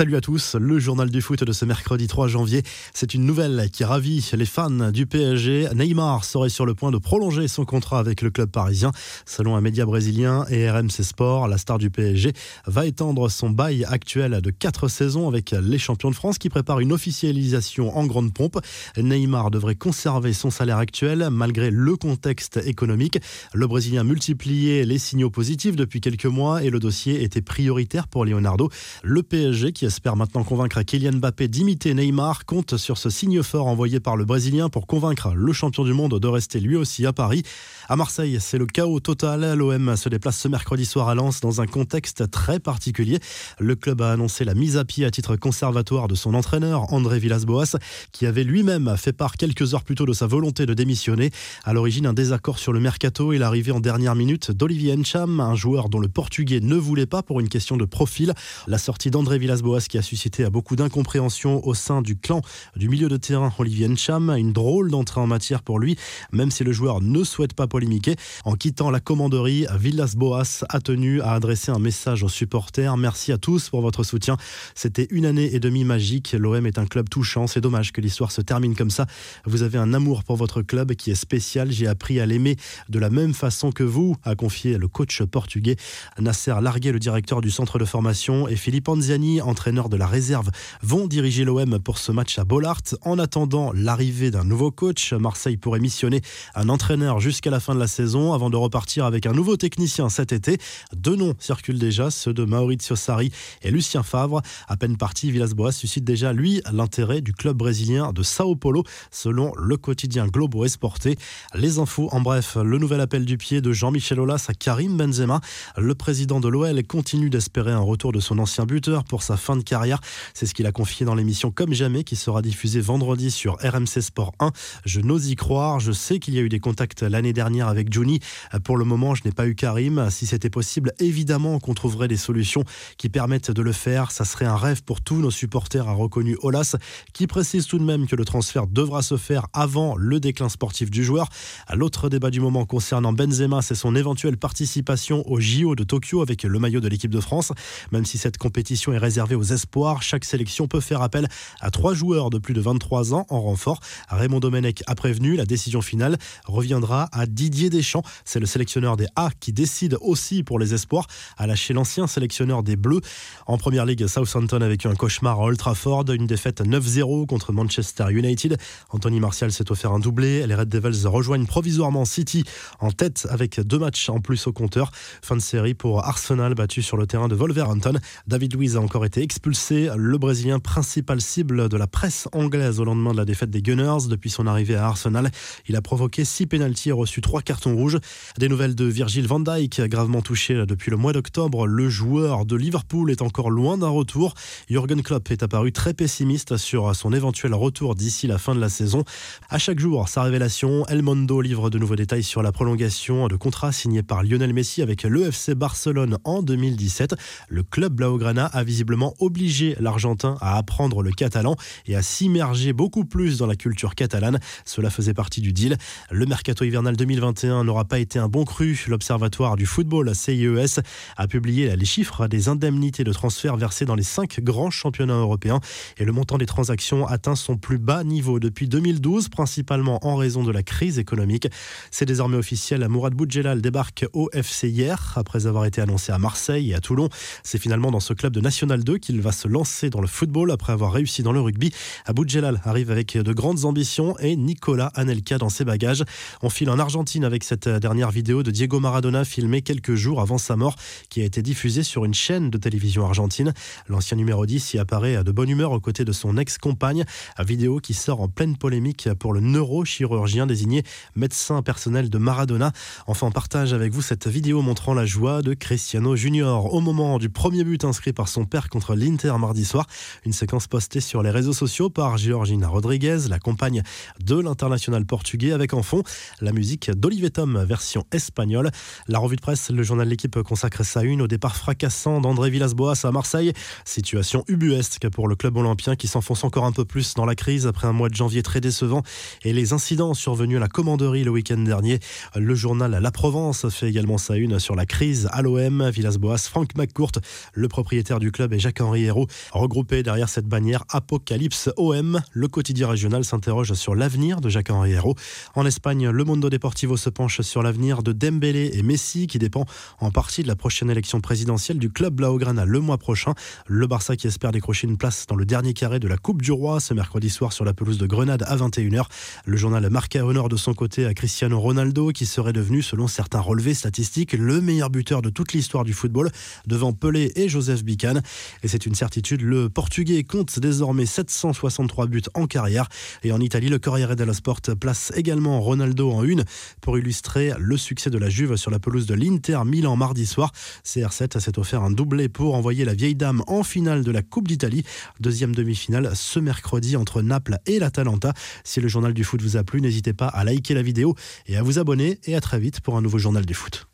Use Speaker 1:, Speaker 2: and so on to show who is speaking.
Speaker 1: Salut à tous, le journal du foot de ce mercredi 3 janvier. C'est une nouvelle qui ravit les fans du PSG. Neymar serait sur le point de prolonger son contrat avec le club parisien. Selon un média brésilien et RMC Sport, la star du PSG va étendre son bail actuel de 4 saisons avec les champions de France qui préparent une officialisation en grande pompe. Neymar devrait conserver son salaire actuel malgré le contexte économique. Le Brésilien multipliait les signaux positifs depuis quelques mois et le dossier était prioritaire pour Leonardo. Le PSG qui espère maintenant convaincre Kylian Mbappé d'imiter Neymar, compte sur ce signe fort envoyé par le Brésilien pour convaincre le champion du monde de rester lui aussi à Paris. À Marseille, c'est le chaos total. L'OM se déplace ce mercredi soir à Lens dans un contexte très particulier. Le club a annoncé la mise à pied à titre conservatoire de son entraîneur, André Villas-Boas, qui avait lui-même fait part quelques heures plus tôt de sa volonté de démissionner. À l'origine, un désaccord sur le mercato et l'arrivée en dernière minute d'Olivier Encham, un joueur dont le portugais ne voulait pas pour une question de profil. La sortie d'André Villas-Boas qui a suscité beaucoup d'incompréhension au sein du clan du milieu de terrain Olivier Ncham. Une drôle d'entrée en matière pour lui, même si le joueur ne souhaite pas polémiquer. En quittant la commanderie, Villas-Boas a tenu à adresser un message aux supporters. Merci à tous pour votre soutien. C'était une année et demie magique. L'OM est un club touchant. C'est dommage que l'histoire se termine comme ça. Vous avez un amour pour votre club qui est spécial. J'ai appris à l'aimer de la même façon que vous, a confié le coach portugais. Nasser Larguet, le directeur du centre de formation, et Philippe Anziani, entraîneurs de la réserve, vont diriger l'OM pour ce match à Bollard. En attendant l'arrivée d'un nouveau coach, Marseille pourrait missionner un entraîneur jusqu'à la fin de la saison avant de repartir avec un nouveau technicien cet été. Deux noms circulent déjà, ceux de Maurizio Sarri et Lucien Favre. À peine parti, Villas-Boas suscite déjà, lui, l'intérêt du club brésilien de Sao Paulo, selon le quotidien Globo Esporté. Les infos, en bref, le nouvel appel du pied de Jean-Michel Aulas à Karim Benzema. Le président de l'OL continue d'espérer un retour de son ancien buteur pour sa fin de carrière. C'est ce qu'il a confié dans l'émission Comme jamais qui sera diffusée vendredi sur RMC Sport 1. Je n'ose y croire. Je sais qu'il y a eu des contacts l'année dernière avec Juni. Pour le moment, je n'ai pas eu Karim. Si c'était possible, évidemment qu'on trouverait des solutions qui permettent de le faire. Ça serait un rêve pour tous nos supporters, a reconnu Olas, qui précise tout de même que le transfert devra se faire avant le déclin sportif du joueur. L'autre débat du moment concernant Benzema, c'est son éventuelle participation au JO de Tokyo avec le maillot de l'équipe de France. Même si cette compétition est réservée aux espoirs. Chaque sélection peut faire appel à trois joueurs de plus de 23 ans en renfort. Raymond Domenech a prévenu, la décision finale reviendra à Didier Deschamps. C'est le sélectionneur des A qui décide aussi pour les espoirs à lâcher l'ancien sélectionneur des Bleus. En première ligue, Southampton a vécu un cauchemar à Old Trafford, une défaite 9-0 contre Manchester United. Anthony Martial s'est offert un doublé. Les Red Devils rejoignent provisoirement City en tête avec deux matchs en plus au compteur. Fin de série pour Arsenal battu sur le terrain de Wolverhampton. David Luiz a encore été expulsé. Le Brésilien, principal cible de la presse anglaise au lendemain de la défaite des Gunners depuis son arrivée à Arsenal. Il a provoqué six pénalties et reçu trois cartons rouges. Des nouvelles de Virgil van Dijk, gravement touché depuis le mois d'octobre. Le joueur de Liverpool est encore loin d'un retour. Jürgen Klopp est apparu très pessimiste sur son éventuel retour d'ici la fin de la saison. À chaque jour, sa révélation, El Mondo livre de nouveaux détails sur la prolongation de contrat signé par Lionel Messi avec l'EFC Barcelone en 2017. Le club Blaugrana a visiblement obligé l'Argentin à apprendre le catalan et à s'immerger beaucoup plus dans la culture catalane. Cela faisait partie du deal. Le mercato hivernal 2021 n'aura pas été un bon cru. L'Observatoire du football, CIES, a publié les chiffres des indemnités de transfert versées dans les cinq grands championnats européens et le montant des transactions atteint son plus bas niveau depuis 2012, principalement en raison de la crise économique. C'est désormais officiel. Mourad Boudjelal débarque au FC hier après avoir été annoncé à Marseille et à Toulon. C'est finalement dans ce club de National 2 qu'il va se lancer dans le football après avoir réussi dans le rugby. Abou Djelal arrive avec de grandes ambitions et Nicolas Anelka dans ses bagages. On file en Argentine avec cette dernière vidéo de Diego Maradona filmée quelques jours avant sa mort qui a été diffusée sur une chaîne de télévision argentine. L'ancien numéro 10 y apparaît de bonne humeur aux côtés de son ex-compagne. Vidéo qui sort en pleine polémique pour le neurochirurgien désigné médecin personnel de Maradona. Enfin, on partage avec vous cette vidéo montrant la joie de Cristiano Junior au moment du premier but inscrit par son père contre l'Inter mardi soir. Une séquence postée sur les réseaux sociaux par Georgina Rodriguez, la compagne de l'international portugais, avec en fond la musique d'Olivier Tom, version espagnole. La revue de presse, le journal l'équipe consacre sa une au départ fracassant d'André Villas-Boas à Marseille. Situation ubuesque pour le club olympien qui s'enfonce encore un peu plus dans la crise après un mois de janvier très décevant et les incidents survenus à la commanderie le week-end dernier. Le journal La Provence fait également sa une sur la crise à l'OM. Villas-Boas, Franck McCourt, le propriétaire du club et Jacques Jacques-Henri Hérault, regroupé derrière cette bannière Apocalypse OM. Le quotidien régional s'interroge sur l'avenir de Jacques-Henri Hérault. En Espagne, le Mondo Deportivo se penche sur l'avenir de Dembélé et Messi, qui dépend en partie de la prochaine élection présidentielle du club Blaugrana le mois prochain. Le Barça qui espère décrocher une place dans le dernier carré de la Coupe du Roi ce mercredi soir sur la pelouse de Grenade à 21h. Le journal marqua honneur de son côté à Cristiano Ronaldo, qui serait devenu, selon certains relevés statistiques, le meilleur buteur de toute l'histoire du football, devant Pelé et Joseph Bican. C'est une certitude, le Portugais compte désormais 763 buts en carrière. Et en Italie, le Corriere dello Sport place également Ronaldo en une pour illustrer le succès de la Juve sur la pelouse de l'Inter Milan mardi soir. CR7 s'est offert un doublé pour envoyer la vieille dame en finale de la Coupe d'Italie. Deuxième demi-finale ce mercredi entre Naples et l'Atalanta. Si le journal du foot vous a plu, n'hésitez pas à liker la vidéo et à vous abonner et à très vite pour un nouveau journal du foot.